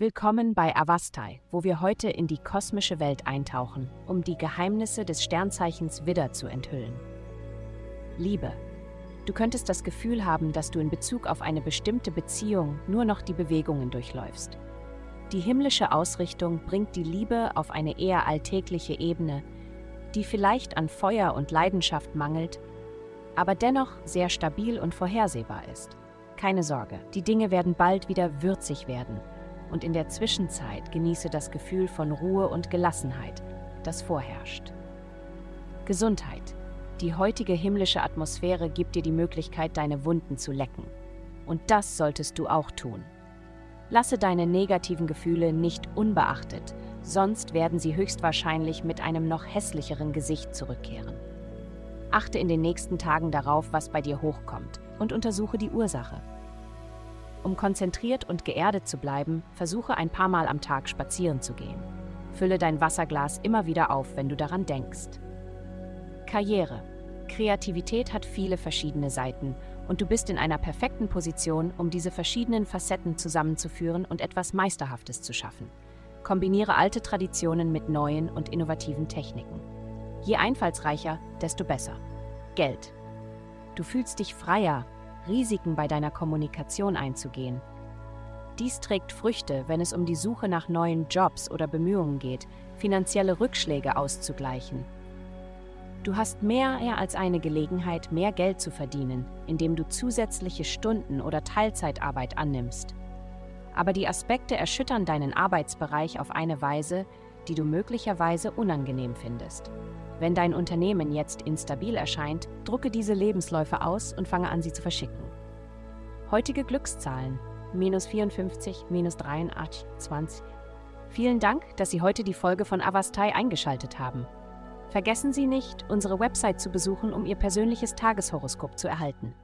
Willkommen bei Avastai, wo wir heute in die kosmische Welt eintauchen, um die Geheimnisse des Sternzeichens Widder zu enthüllen. Liebe. Du könntest das Gefühl haben, dass du in Bezug auf eine bestimmte Beziehung nur noch die Bewegungen durchläufst. Die himmlische Ausrichtung bringt die Liebe auf eine eher alltägliche Ebene, die vielleicht an Feuer und Leidenschaft mangelt, aber dennoch sehr stabil und vorhersehbar ist. Keine Sorge, die Dinge werden bald wieder würzig werden und in der Zwischenzeit genieße das Gefühl von Ruhe und Gelassenheit, das vorherrscht. Gesundheit. Die heutige himmlische Atmosphäre gibt dir die Möglichkeit, deine Wunden zu lecken. Und das solltest du auch tun. Lasse deine negativen Gefühle nicht unbeachtet, sonst werden sie höchstwahrscheinlich mit einem noch hässlicheren Gesicht zurückkehren. Achte in den nächsten Tagen darauf, was bei dir hochkommt und untersuche die Ursache. Um konzentriert und geerdet zu bleiben, versuche ein paar Mal am Tag spazieren zu gehen. Fülle dein Wasserglas immer wieder auf, wenn du daran denkst. Karriere. Kreativität hat viele verschiedene Seiten und du bist in einer perfekten Position, um diese verschiedenen Facetten zusammenzuführen und etwas Meisterhaftes zu schaffen. Kombiniere alte Traditionen mit neuen und innovativen Techniken. Je einfallsreicher, desto besser. Geld. Du fühlst dich freier, Risiken bei deiner Kommunikation einzugehen. Dies trägt Früchte, wenn es um die Suche nach neuen Jobs oder Bemühungen geht, finanzielle Rückschläge auszugleichen. Du hast mehr als eine Gelegenheit, mehr Geld zu verdienen, indem du zusätzliche Stunden oder Teilzeitarbeit annimmst. Aber die Aspekte erschüttern deinen Arbeitsbereich auf eine Weise, die du möglicherweise unangenehm findest. Wenn dein Unternehmen jetzt instabil erscheint, drucke diese Lebensläufe aus und fange an, sie zu verschicken. Heutige Glückszahlen: minus 54, minus 83, 20. Vielen Dank, dass Sie heute die Folge von Avastai eingeschaltet haben. Vergessen Sie nicht, unsere Website zu besuchen, um Ihr persönliches Tageshoroskop zu erhalten.